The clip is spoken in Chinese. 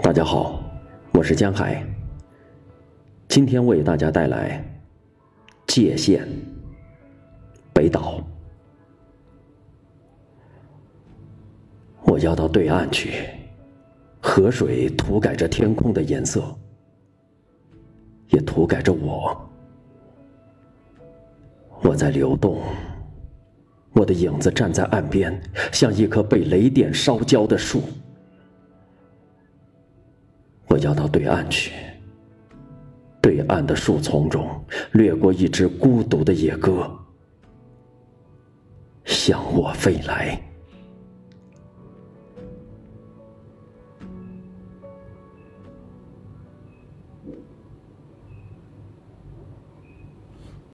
大家好，我是江海。今天为大家带来《界限》北岛。我要到对岸去，河水涂改着天空的颜色，也涂改着我。我在流动，我的影子站在岸边，像一棵被雷电烧焦的树。要到对岸去。对岸的树丛中掠过一只孤独的野鸽向我飞来。